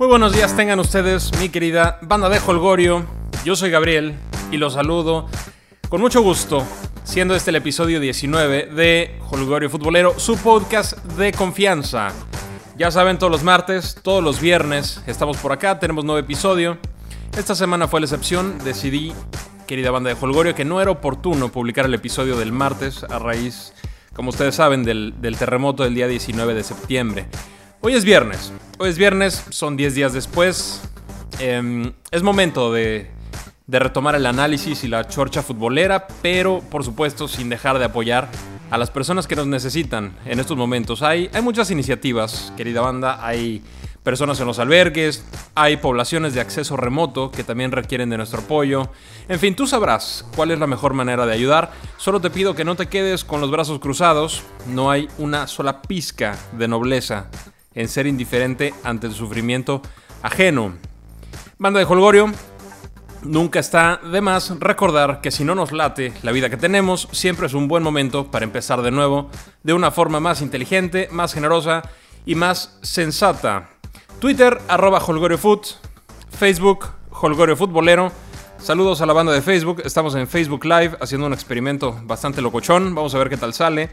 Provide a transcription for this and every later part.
Muy buenos días tengan ustedes, mi querida banda de Holgorio. Yo soy Gabriel y los saludo con mucho gusto, siendo este el episodio 19 de Holgorio Futbolero, su podcast de confianza. Ya saben, todos los martes, todos los viernes estamos por acá, tenemos nuevo episodio. Esta semana fue la excepción, decidí, querida banda de Holgorio, que no era oportuno publicar el episodio del martes a raíz, como ustedes saben, del, del terremoto del día 19 de septiembre. Hoy es viernes. Hoy es viernes, son 10 días después. Em, es momento de, retomar el análisis y la chorcha futbolera, pero por supuesto sin dejar de apoyar a las personas que nos necesitan en estos momentos. Hay, hay muchas iniciativas, querida banda. Hay personas en los albergues, hay poblaciones de acceso remoto que también requieren de nuestro apoyo. En fin, tú sabrás cuál es la mejor manera de ayudar. Solo te pido que no te quedes con los brazos cruzados. No hay una sola pizca de nobleza en ser indiferente ante el sufrimiento ajeno. Banda de Holgorio, nunca está de más recordar que si no nos late la vida que tenemos, siempre es un buen momento para empezar de nuevo, de una forma más inteligente, más generosa y más sensata. Twitter, arroba HolgorioFoot, Facebook, Holgorio Futbolero. Saludos a la banda de Facebook, estamos en Facebook Live haciendo un experimento bastante locochón, vamos a ver qué tal sale.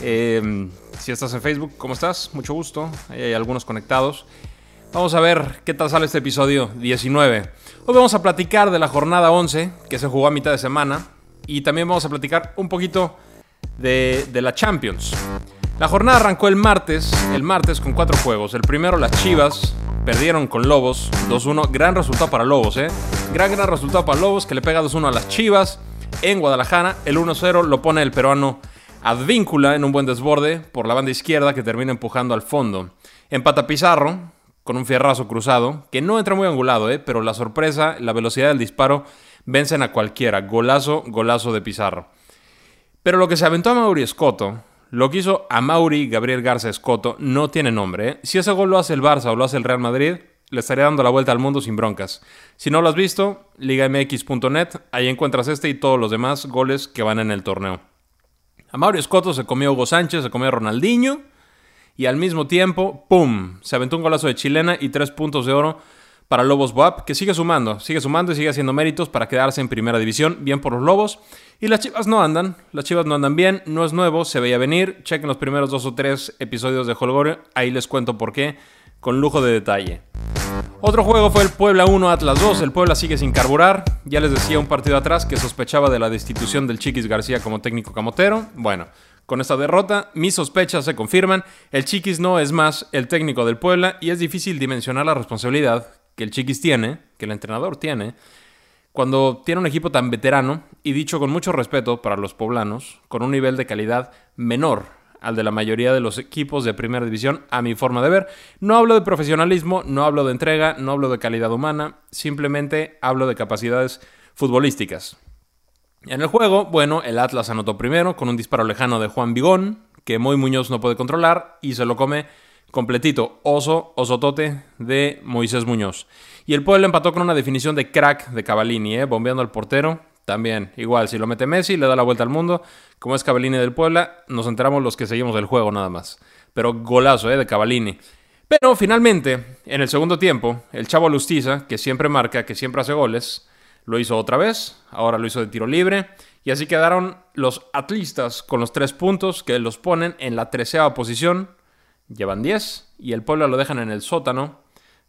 Eh, si estás en Facebook, ¿cómo estás? Mucho gusto. Ahí hay algunos conectados. Vamos a ver qué tal sale este episodio 19. Hoy vamos a platicar de la jornada 11 que se jugó a mitad de semana y también vamos a platicar un poquito de, de la Champions. La jornada arrancó el martes, el martes con cuatro juegos. El primero, las Chivas, perdieron con Lobos 2-1. Gran resultado para Lobos, ¿eh? Gran, gran resultado para Lobos que le pega 2-1 a las Chivas en Guadalajara. El 1-0 lo pone el peruano Advíncula en un buen desborde por la banda izquierda que termina empujando al fondo. Empata Pizarro con un fierrazo cruzado, que no entra muy angulado, ¿eh? pero la sorpresa, la velocidad del disparo vencen a cualquiera. Golazo, golazo de Pizarro. Pero lo que se aventó a Mauri Escoto, lo que hizo a Mauri Gabriel Garza Escoto, no tiene nombre. ¿eh? Si ese gol lo hace el Barça o lo hace el Real Madrid, le estaría dando la vuelta al mundo sin broncas. Si no lo has visto, ligamx.net, ahí encuentras este y todos los demás goles que van en el torneo. A Mario se comió Hugo Sánchez, se comió Ronaldinho. Y al mismo tiempo, ¡pum! Se aventó un golazo de chilena y tres puntos de oro para Lobos Boab, que sigue sumando, sigue sumando y sigue haciendo méritos para quedarse en primera división, bien por los Lobos. Y las Chivas no andan, las Chivas no andan bien, no es nuevo, se veía venir. Chequen los primeros dos o tres episodios de Holgorio, ahí les cuento por qué, con lujo de detalle. Otro juego fue el Puebla 1 Atlas 2. El Puebla sigue sin carburar. Ya les decía un partido atrás que sospechaba de la destitución del Chiquis García como técnico camotero. Bueno, con esta derrota, mis sospechas se confirman. El Chiquis no es más el técnico del Puebla y es difícil dimensionar la responsabilidad que el Chiquis tiene, que el entrenador tiene, cuando tiene un equipo tan veterano y dicho con mucho respeto para los poblanos, con un nivel de calidad menor al de la mayoría de los equipos de primera división, a mi forma de ver. No hablo de profesionalismo, no hablo de entrega, no hablo de calidad humana, simplemente hablo de capacidades futbolísticas. En el juego, bueno, el Atlas anotó primero con un disparo lejano de Juan Vigón, que Moy Muñoz no puede controlar y se lo come completito, oso, osotote de Moisés Muñoz. Y el pueblo empató con una definición de crack de Cavallini, ¿eh? bombeando al portero también, igual, si lo mete Messi, le da la vuelta al mundo. Como es Cavallini del Puebla, nos enteramos los que seguimos el juego nada más. Pero golazo, ¿eh? De Cavallini. Pero finalmente, en el segundo tiempo, el Chavo Lustiza, que siempre marca, que siempre hace goles, lo hizo otra vez. Ahora lo hizo de tiro libre. Y así quedaron los atlistas con los tres puntos que los ponen en la treceava posición. Llevan 10 y el Puebla lo dejan en el sótano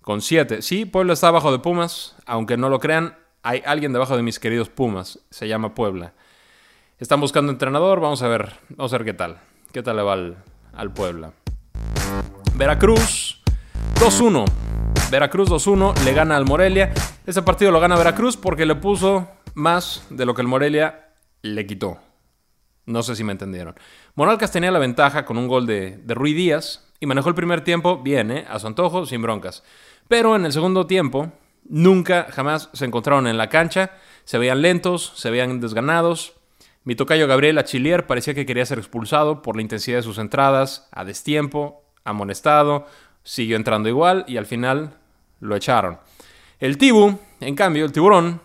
con 7. Sí, Puebla está abajo de Pumas, aunque no lo crean, hay alguien debajo de mis queridos Pumas, se llama Puebla. Están buscando entrenador, vamos a ver, vamos a ver qué tal. ¿Qué tal le va al, Puebla? Veracruz 2-1. Veracruz 2-1 le gana al Morelia. Ese partido lo gana Veracruz porque le puso más de lo que el Morelia le quitó. No sé si me entendieron. Monarcas tenía la ventaja con un gol de, de Rui Díaz y manejó el primer tiempo bien, ¿eh? a su antojo, sin broncas. Pero en el segundo tiempo, Nunca, jamás se encontraron en la cancha. Se veían lentos, se veían desganados. Mi tocayo Gabriel Achillier parecía que quería ser expulsado por la intensidad de sus entradas, a destiempo, amonestado, siguió entrando igual y al final lo echaron. El Tibu, en cambio, el tiburón,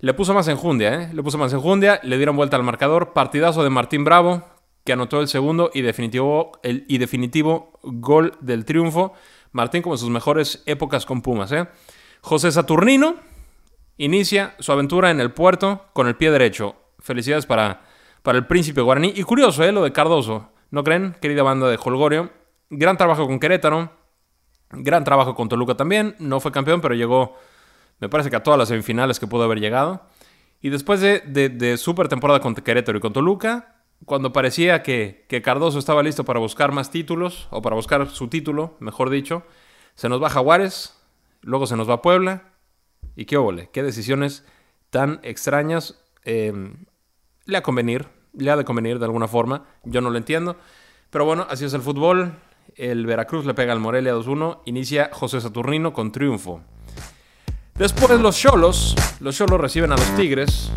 le puso más enjundia, ¿eh? Le puso más enjundia, le dieron vuelta al marcador. Partidazo de Martín Bravo, que anotó el segundo y definitivo, el, y definitivo gol del triunfo. Martín como en sus mejores épocas con Pumas. ¿eh? José Saturnino inicia su aventura en el puerto con el pie derecho. Felicidades para, para el príncipe guaraní. Y curioso, ¿eh? lo de Cardoso. ¿No creen? Querida banda de Holgorio. Gran trabajo con Querétaro. Gran trabajo con Toluca también. No fue campeón, pero llegó, me parece que a todas las semifinales que pudo haber llegado. Y después de, de, super temporada con Querétaro y con Toluca, cuando parecía que, que, Cardoso estaba listo para buscar más títulos, o para buscar su título, mejor dicho, se nos va Jaguares, luego se nos va Puebla. Y qué óvole, qué decisiones tan extrañas. Em, le ha convenir, le ha de convenir de alguna forma. Yo no lo entiendo. Pero bueno, así es el fútbol. El Veracruz le pega al Morelia 2-1. Inicia José Saturnino con triunfo. Después los Cholos, los Cholos reciben a los Tigres,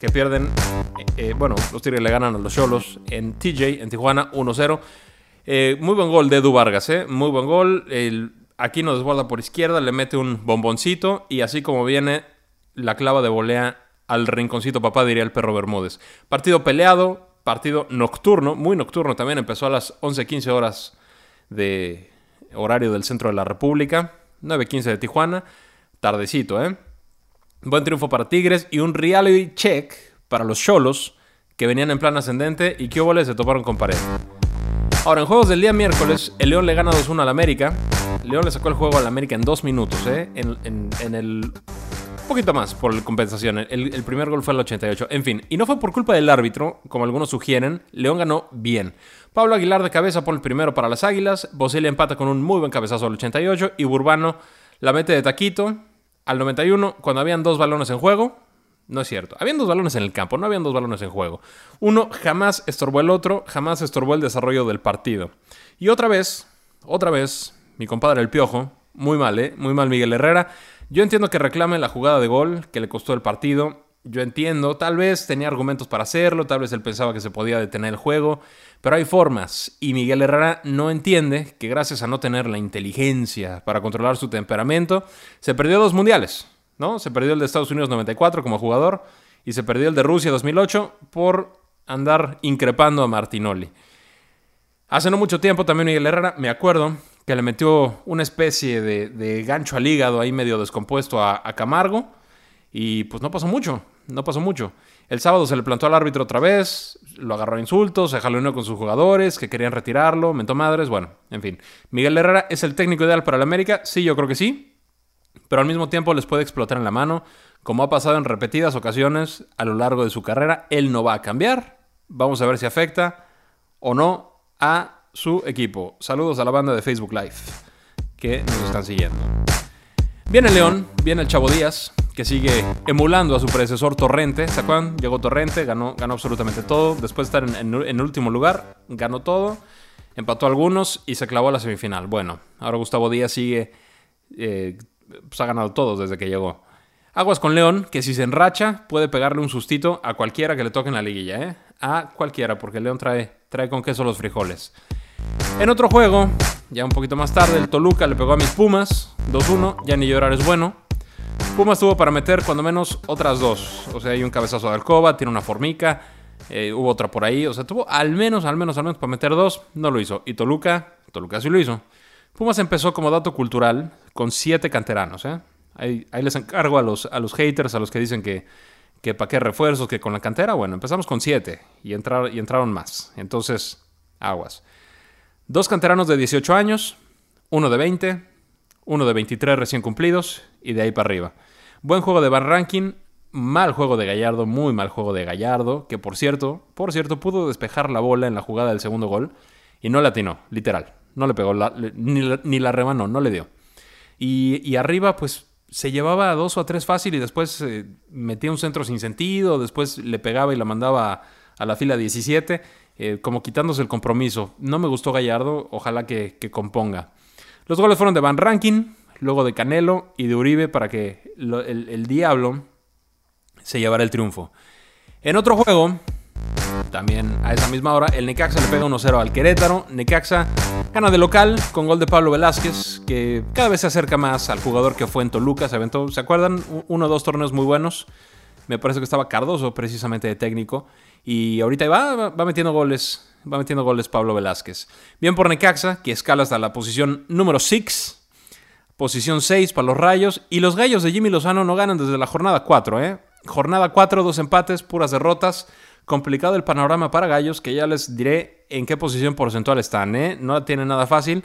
que pierden, eh, eh, bueno, los Tigres le ganan a los Cholos en TJ, en Tijuana, 1-0. Eh, muy buen gol de Edu Vargas, ¿eh? Muy buen gol. El, aquí nos desborda por izquierda, le mete un bomboncito y así como viene la clava de volea al rinconcito papá, diría el perro Bermúdez. Partido peleado, partido nocturno, muy nocturno también, empezó a las 11.15 horas de horario del centro de la República, 9.15 de Tijuana. Tardecito, ¿eh? Buen triunfo para Tigres y un reality check para los Cholos que venían en plan ascendente y que se toparon con pared. Ahora, en juegos del día miércoles, el León le gana 2-1 al América. León le sacó el juego al América en dos minutos, ¿eh? En, el. Un poquito más por compensación. El, primer gol fue al 88. En fin, y no fue por culpa del árbitro, como algunos sugieren. León ganó bien. Pablo Aguilar de cabeza por el primero para las Águilas. Boselli empata con un muy buen cabezazo al 88. Y Burbano la mete de taquito al 91, cuando habían dos balones en juego, no es cierto. Habían dos balones en el campo, no habían dos balones en juego. Uno jamás estorbó el otro, jamás estorbó el desarrollo del partido. Y otra vez, otra vez, mi compadre el Piojo, muy mal, ¿eh? Muy mal Miguel Herrera. Yo entiendo que reclame la jugada de gol que le costó el partido. Yo entiendo, tal vez tenía argumentos para hacerlo, tal vez él pensaba que se podía detener el juego, pero hay formas y Miguel Herrera no entiende que gracias a no tener la inteligencia para controlar su temperamento, se perdió dos mundiales, ¿no? Se perdió el de Estados Unidos 94 como jugador y se perdió el de Rusia 2008 por andar increpando a Martinoli. Hace no mucho tiempo también Miguel Herrera, me acuerdo, que le metió una especie de, gancho al hígado ahí medio descompuesto a Camargo y pues no pasó mucho, no pasó mucho. El sábado se le plantó al árbitro otra vez, lo agarró a insultos, se jaloneó con sus jugadores que querían retirarlo, mentó madres, bueno, en fin. Miguel Herrera es el técnico ideal para el América, sí, yo creo que sí, pero al mismo tiempo les puede explotar en la mano, como ha pasado en repetidas ocasiones a lo largo de su carrera, él no va a cambiar, vamos a ver si afecta o no a su equipo. Saludos a la banda de Facebook Live que nos están siguiendo. Viene León, viene el Chavo Díaz, que sigue emulando a su predecesor Torrente. ¿Se acuerdan? Llegó Torrente, ganó, ganó absolutamente todo. Después de estar en, el último lugar, ganó todo, empató algunos y se clavó a la semifinal. Bueno, ahora Gustavo Díaz sigue, eh, pues ha ganado todo desde que llegó. Aguas con León, que si se enracha puede pegarle un sustito a cualquiera que le toque en la liguilla, ¿eh? A cualquiera, porque León trae, trae con queso los frijoles. En otro juego, ya un poquito más tarde, el Toluca le pegó a mis Pumas, 2-1, ya ni llorar es bueno. Pumas tuvo para meter cuando menos otras dos. O sea, hay un cabezazo de alcoba, tiene una formica, eh, hubo otra por ahí. O sea, tuvo al menos, al menos, al menos para meter dos. No lo hizo. Y Toluca, Toluca sí lo hizo. Pumas empezó como dato cultural con siete canteranos. ¿eh? Ahí, les encargo a los, a los haters, a los que dicen que, que para qué refuerzos, que con la cantera. Bueno, empezamos con siete y, y entraron más. Entonces, aguas. Dos canteranos de 18 años, uno de 20, uno de 23 recién cumplidos y de ahí para arriba. Buen juego de Van Ranking, mal juego de Gallardo, muy mal juego de Gallardo, que por cierto, por cierto, pudo despejar la bola en la jugada del segundo gol y no la atinó, literal. No le pegó, ni, la, remanó, no le dio. Y, arriba, pues se llevaba a dos o a tres fácil y después eh, metía un centro sin sentido, después le pegaba y la mandaba a, la fila 17, eh, como quitándose el compromiso. No me gustó Gallardo, ojalá que componga. Los goles fueron de Van Rankin, luego de Canelo y de Uribe para que el, Diablo se llevara el triunfo. En otro juego, también a esa misma hora, el Necaxa le pega 1-0 al Querétaro. Necaxa gana de local con gol de Pablo Velázquez, que cada vez se acerca más al jugador que fue en Toluca. Se ¿se acuerdan? Uno o dos torneos muy buenos. Me parece que estaba Cardoso precisamente de técnico. Y ahorita va, va metiendo goles Va metiendo goles Pablo Velázquez. Bien por Necaxa, que escala hasta la posición número 6. Posición 6 para los Rayos. Y los Gallos de Jimmy Lozano no ganan desde la jornada 4, ¿eh? Jornada 4, dos empates, puras derrotas. Complicado el panorama para Gallos, que ya les diré en qué posición porcentual están, ¿eh? No tiene nada fácil.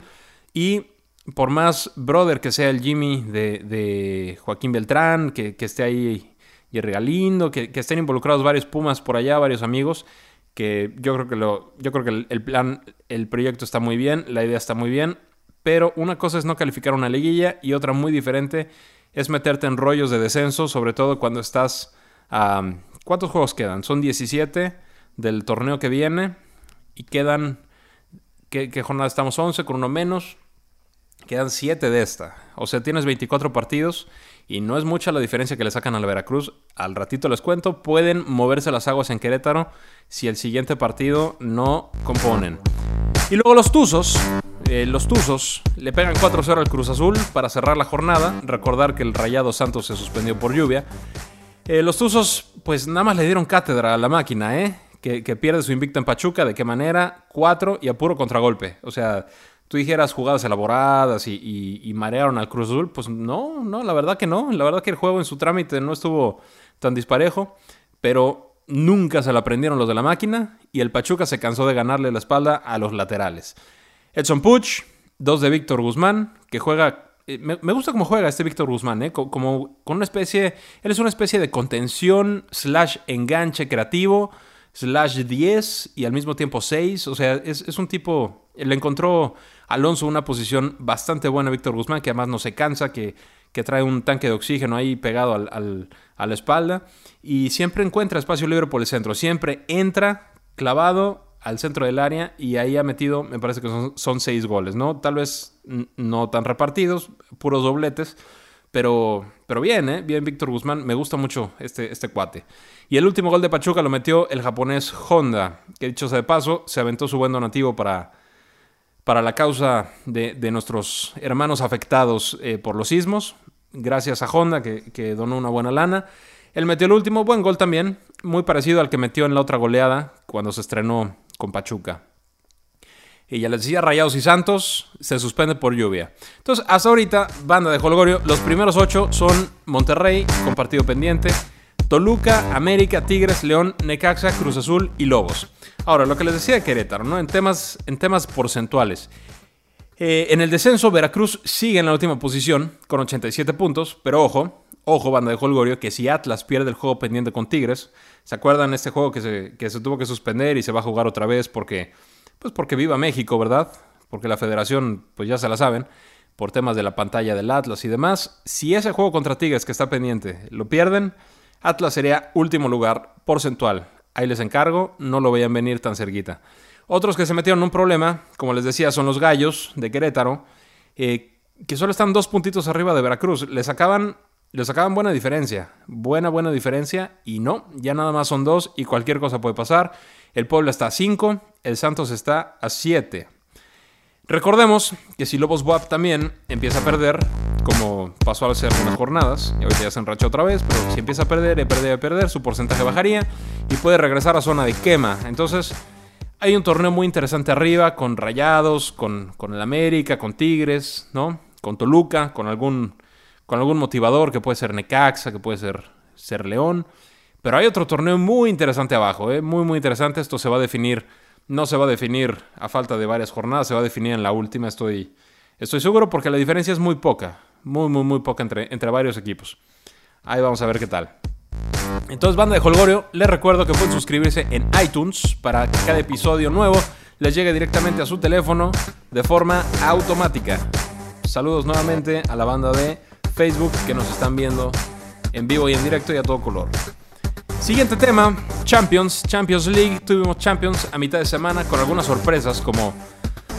Y por más brother que sea el Jimmy de, Joaquín Beltrán, que, esté ahí Jerry Galindo, que, que, estén involucrados varios Pumas por allá, varios amigos, que yo creo que, lo, yo creo que el, plan, el proyecto está muy bien, la idea está muy bien, pero una cosa es no calificar una liguilla y otra muy diferente es meterte en rollos de descenso, sobre todo cuando estás a... ¿Cuántos juegos quedan? Son 17 del torneo que viene y quedan... ¿Qué, qué jornada estamos? 11 con uno menos. Quedan 7 de esta. O sea, tienes 24 partidos y no es mucha la diferencia que le sacan a la Veracruz. Al ratito les cuento, pueden moverse las aguas en Querétaro si el siguiente partido no componen. Y luego los Tuzos. Eh, los Tuzos le pegan 4-0 al Cruz Azul para cerrar la jornada. Recordar que el Rayado Santos se suspendió por lluvia. Eh, los Tuzos, pues nada más le dieron cátedra a la máquina, ¿eh? Que, que pierde su invicto en Pachuca. ¿De qué manera? 4 y a puro contragolpe. O sea, tú dijeras jugadas elaboradas y, marearon al Cruz Azul, pues no, no, la verdad que no. La verdad que el juego en su trámite no estuvo tan disparejo, pero nunca se lo aprendieron los de la máquina y el Pachuca se cansó de ganarle la espalda a los laterales. Edson Puch, dos de Víctor Guzmán, que juega... Eh, me, gusta cómo juega este Víctor Guzmán, ¿eh? Como, con una especie... Él es una especie de contención slash enganche creativo slash 10 y al mismo tiempo 6. O sea, es, es un tipo... Le encontró Alonso una posición bastante buena Víctor Guzmán, que además no se cansa, que, trae un tanque de oxígeno ahí pegado al, a la espalda y siempre encuentra espacio libre por el centro. Siempre entra clavado al centro del área y ahí ha metido, me parece que son, seis goles, ¿no? Tal vez no tan repartidos, puros dobletes, pero, pero bien, ¿eh? Bien Víctor Guzmán, me gusta mucho este, este cuate. Y el último gol de Pachuca lo metió el japonés Honda, que dicho sea de paso, se aventó su buen donativo para para la causa de, nuestros hermanos afectados eh, por los sismos. Gracias a Honda, que, donó una buena lana. Él metió el último buen gol también, muy parecido al que metió en la otra goleada cuando se estrenó con Pachuca. Y ya les decía, Rayados y Santos se suspende por lluvia. Entonces, hasta ahorita, banda de Holgorio, los primeros ocho son Monterrey, con partido pendiente, Toluca, América, Tigres, León, Necaxa, Cruz Azul y Lobos. Ahora, lo que les decía de Querétaro, ¿no? En temas, en temas porcentuales. Eh, en el descenso, Veracruz sigue en la última posición con 87 puntos, pero ojo, ojo, banda de Holgorio, que si Atlas pierde el juego pendiente con Tigres, ¿se acuerdan este juego que se, que se tuvo que suspender y se va a jugar otra vez porque, pues porque viva México, ¿verdad? Porque la federación, pues ya se la saben, por temas de la pantalla del Atlas y demás. Si ese juego contra Tigres que está pendiente lo pierden, Atlas sería último lugar porcentual. Ahí les encargo, no lo vean venir tan cerquita. Otros que se metieron en un problema, como les decía, son los Gallos de Querétaro, eh, que solo están dos puntitos arriba de Veracruz. Les sacaban, les sacaban buena diferencia, buena, buena diferencia, y no, ya nada más son dos y cualquier cosa puede pasar. El Puebla está a cinco, el Santos está a siete. Recordemos que si Lobos WAP también empieza a perder, como pasó a hacer unas jornadas, y ahorita ya se enracha otra vez, pero si empieza a perder, y perder, y perder, su porcentaje bajaría y puede regresar a zona de quema. Entonces, hay un torneo muy interesante arriba, con Rayados, con, con el América, con Tigres, ¿no? Con Toluca, con algún, con algún motivador que puede ser Necaxa, que puede ser, ser León. Pero hay otro torneo muy interesante abajo, ¿eh? muy, muy interesante. Esto se va a definir no se va a definir a falta de varias jornadas, se va a definir en la última, estoy, estoy seguro, porque la diferencia es muy poca, muy, muy, muy poca entre, entre varios equipos. Ahí vamos a ver qué tal. Entonces, banda de Holgorio, les recuerdo que pueden suscribirse en iTunes para que cada episodio nuevo les llegue directamente a su teléfono de forma automática. Saludos nuevamente a la banda de Facebook que nos están viendo en vivo y en directo y a todo color. Siguiente tema, Champions, Champions League. Tuvimos Champions a mitad de semana con algunas sorpresas como,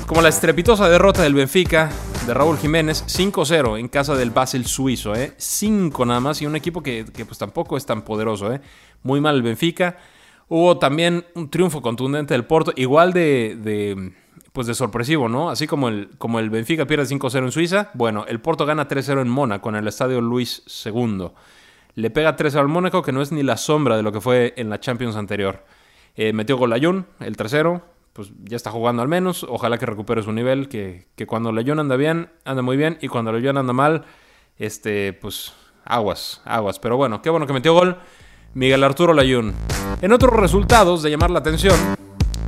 como la estrepitosa derrota del Benfica de Raúl Jiménez 5-0 en casa del Basel suizo, ¿eh? 5 nada más y un equipo que, pues tampoco es tan poderoso, ¿eh? Muy mal el Benfica. Hubo también un triunfo contundente del Porto, igual de, de pues de sorpresivo, ¿no? Así como el, como el Benfica pierde 5-0 en Suiza, bueno, el Porto gana 3-0 en Mónaco en el estadio Luis II. Le pega 3 al Mónaco, que no es ni la sombra de lo que fue en la Champions anterior. Eh, metió gol Ayun, el tercero, pues ya está jugando al menos. Ojalá que recupere su nivel, que, que cuando Leyón anda bien, anda muy bien. Y cuando Leyón anda mal, este, pues aguas, aguas. Pero bueno, qué bueno que metió gol Miguel Arturo Layún. En otros resultados de llamar la atención,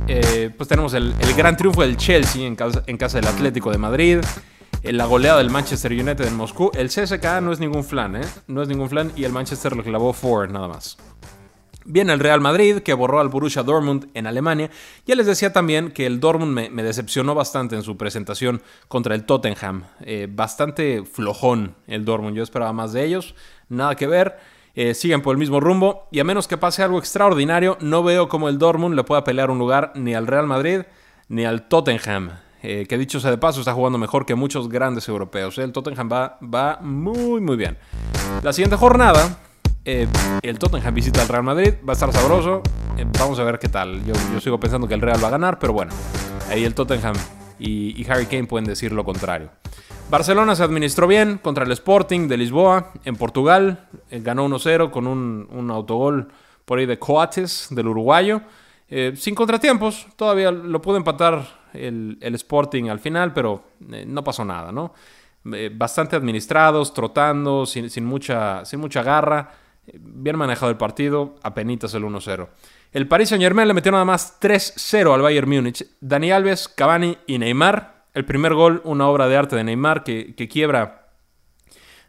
eh, pues tenemos el, gran triunfo del Chelsea en casa, en casa del Atlético de Madrid. Eh, la goleada del Manchester United en Moscú. El CSK no es ningún flan, ¿eh? No es ningún flan y el Manchester le clavó 4 nada más. Viene el Real Madrid, que borró al Borussia Dortmund en Alemania. Ya les decía también que el Dortmund me, decepcionó bastante en su presentación contra el Tottenham. Eh, bastante flojón el Dortmund. Yo esperaba más de ellos. Nada que ver. Eh, siguen por el mismo rumbo. Y a menos que pase algo extraordinario, no veo cómo el Dortmund le pueda pelear un lugar ni al Real Madrid ni al Tottenham. Eh, que dicho sea de paso, está jugando mejor que muchos grandes europeos. El Tottenham va, va muy, muy bien. La siguiente jornada eh, el Tottenham visita al Real Madrid, va a estar sabroso. Eh, vamos a ver qué tal. Yo, sigo pensando que el Real va a ganar, pero bueno, ahí el Tottenham y, Harry Kane pueden decir lo contrario. Barcelona se administró bien contra el Sporting de Lisboa en Portugal. Eh, ganó 1-0 con un, autogol por ahí de Coates, del uruguayo. sin contratiempos, todavía lo pudo empatar el, Sporting al final, pero no pasó nada, ¿no? bastante administrados, trotando, sin, mucha, sin mucha garra. Bien manejado el partido, apenitas el 1-0. El Paris Saint Germain le metió nada más 3-0 al Bayern Múnich. Dani Alves, Cavani y Neymar. El primer gol, una obra de arte de Neymar que, quiebra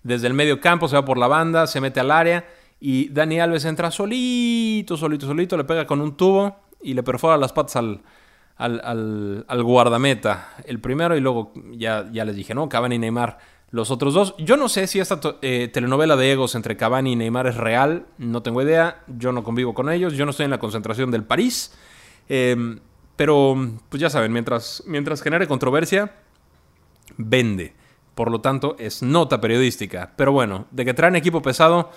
desde el medio campo, se va por la banda, se mete al área y Dani Alves entra solito, solito, solito, le pega con un tubo y le perfora las patas al, al, guardameta. El primero y luego ya, ya les dije, ¿no? Cavani y Neymar los otros dos. Yo no sé si esta eh, telenovela de egos entre Cavani y Neymar es real, no tengo idea, yo no convivo con ellos, yo no estoy en la concentración del París, em, pero pues ya saben, mientras, mientras genere controversia, vende. Por lo tanto, es nota periodística. Pero bueno, de que traen equipo pesado,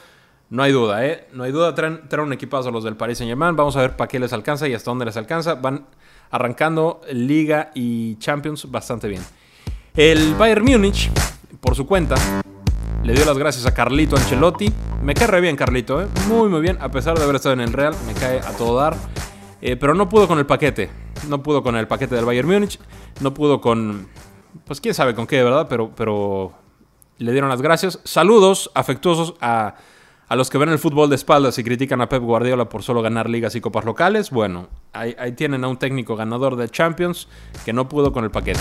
no hay duda, ¿eh? No hay duda, traen, un equipazo los del Paris Saint Germain. Vamos a ver para qué les alcanza y hasta dónde les alcanza. Van arrancando Liga y Champions bastante bien. El Bayern Múnich por su cuenta. Le dio las gracias a Carlito Ancelotti. Me cae re bien Carlito, ¿eh? muy muy bien, a pesar de haber estado en el Real, me cae a todo dar. Eh, pero no pudo con el paquete, no pudo con el paquete del Bayern Múnich, no pudo con, pues quién sabe con qué, ¿verdad? Pero, pero le dieron las gracias. Saludos afectuosos a, a los que ven el fútbol de espaldas y critican a Pep Guardiola por solo ganar ligas y copas locales. Bueno, ahí, ahí tienen a un técnico ganador de Champions que no pudo con el paquete.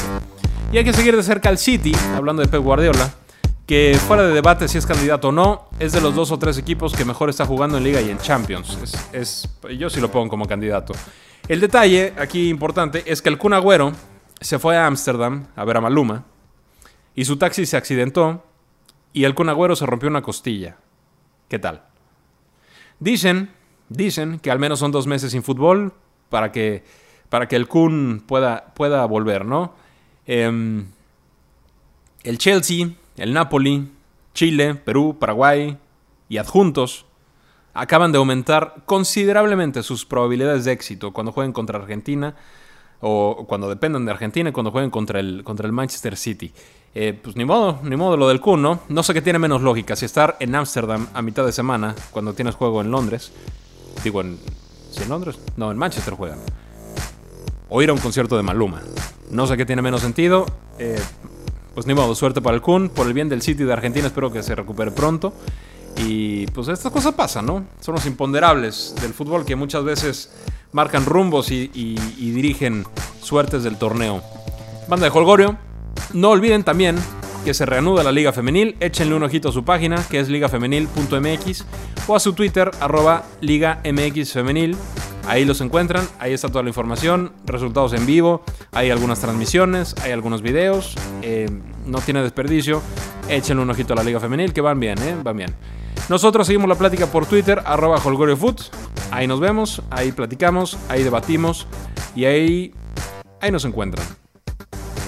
Y hay que seguir de cerca al City, hablando de Pep Guardiola, que fuera de debate si es candidato o no, es de los dos o tres equipos que mejor está jugando en Liga y en Champions. Yo sí lo pongo como candidato. El detalle aquí importante es que el Kun Agüero se fue a Ámsterdam a ver a Maluma y su taxi se accidentó y el Kun Agüero se rompió una costilla. ¿Qué tal? Dicen, dicen que al menos son dos meses sin fútbol para que, para que el Kun pueda, pueda volver, ¿no? Em, el Chelsea, el Napoli, Chile, Perú, Paraguay y adjuntos acaban de aumentar considerablemente sus probabilidades de éxito cuando jueguen contra Argentina o cuando dependan de Argentina y cuando jueguen contra el, contra el Manchester City. Eh, pues ni modo, ni modo lo del Kun, ¿no? No sé qué tiene menos lógica, si estar en Ámsterdam a mitad de semana cuando tienes juego en Londres, digo en... ¿Si en Londres? No, en Manchester juegan o ir a un concierto de Maluma. No sé qué tiene menos sentido. Eh, pues ni modo, suerte para el Kun. Por el bien del City de Argentina, espero que se recupere pronto. Y pues estas cosas pasan, ¿no? Son los imponderables del fútbol que muchas veces marcan rumbos y, dirigen suertes del torneo. Banda de Holgorio, no olviden también que se reanuda la Liga Femenil. Échenle un ojito a su página, que es ligafemenil.mx, o a su Twitter, arroba Liga MX Femenil. Ahí los encuentran, ahí está toda la información, resultados en vivo, hay algunas transmisiones, hay algunos videos, eh, no tiene desperdicio. Échenle un ojito a la Liga Femenil, que van bien, ¿eh? Van bien. Nosotros seguimos la plática por Twitter, arroba HolgorioFoot. Ahí nos vemos, ahí platicamos, ahí debatimos y ahí, ahí nos encuentran.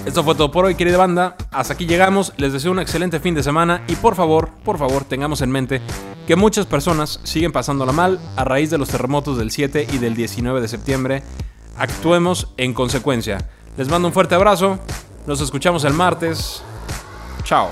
Esto fue todo por hoy, querida banda. Hasta aquí llegamos. Les deseo un excelente fin de semana y por favor, por favor, tengamos en mente que muchas personas siguen pasándola mal a raíz de los terremotos del 7 y del 19 de septiembre. Actuemos en consecuencia. Les mando un fuerte abrazo. Nos escuchamos el martes. Chao.